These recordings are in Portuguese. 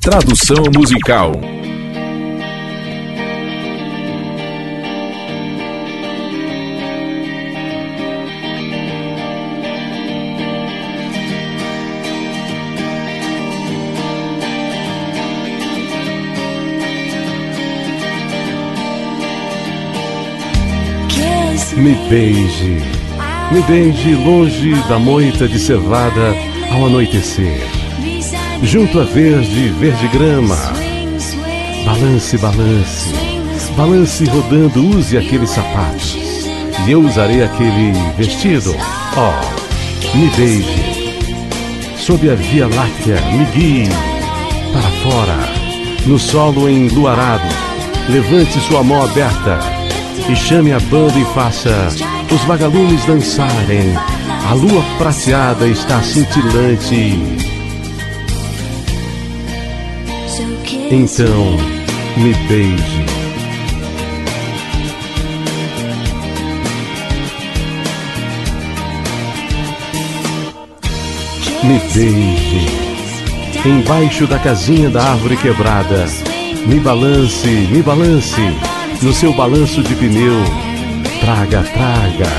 Tradução musical. Me beije, me beije longe da moita de cevada ao anoitecer, junto a verde, verde grama. Balance, balance, balance rodando, use aqueles sapatos, e eu usarei aquele vestido. Oh, me beije, sob a via láctea, me guie para fora, no solo enluarado, levante sua mão aberta e chame a banda e faça os vagalumes dançarem. A lua prateada está cintilante. Então, me beije. Me beije. Embaixo da casinha da árvore quebrada. Me balance, me balance no seu balanço de pneu. Traga, traga,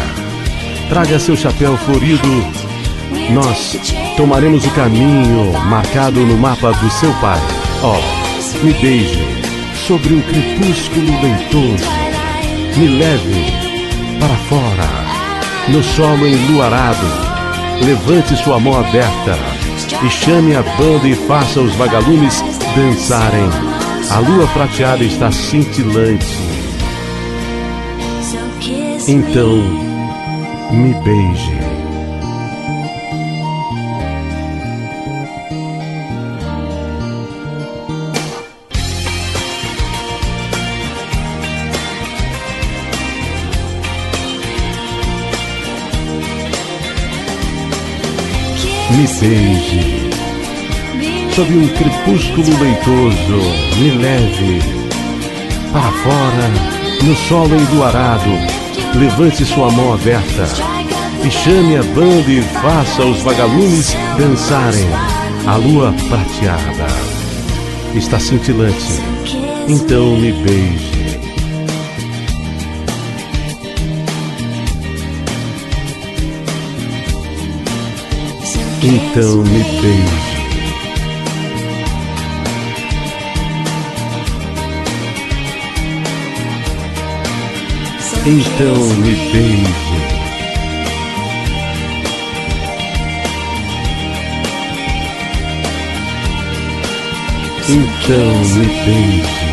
traga seu chapéu florido. Nós tomaremos o caminho marcado no mapa do seu pai. Oh, me beije sobre um crepúsculo leitoso. Me leve para fora, no solo enluarado. Levante sua mão aberta e chame a banda e faça os vagalumes dançarem. A lua prateada está cintilante. Então, me beije. Me beije. Sob um crepúsculo leitoso, me leve para fora no solo enluarado levante sua mão aberta e chame a banda e faça os vagalumes dançarem. A lua prateada está cintilante, então me beije. Então me beije. Então me beije. Então me beije.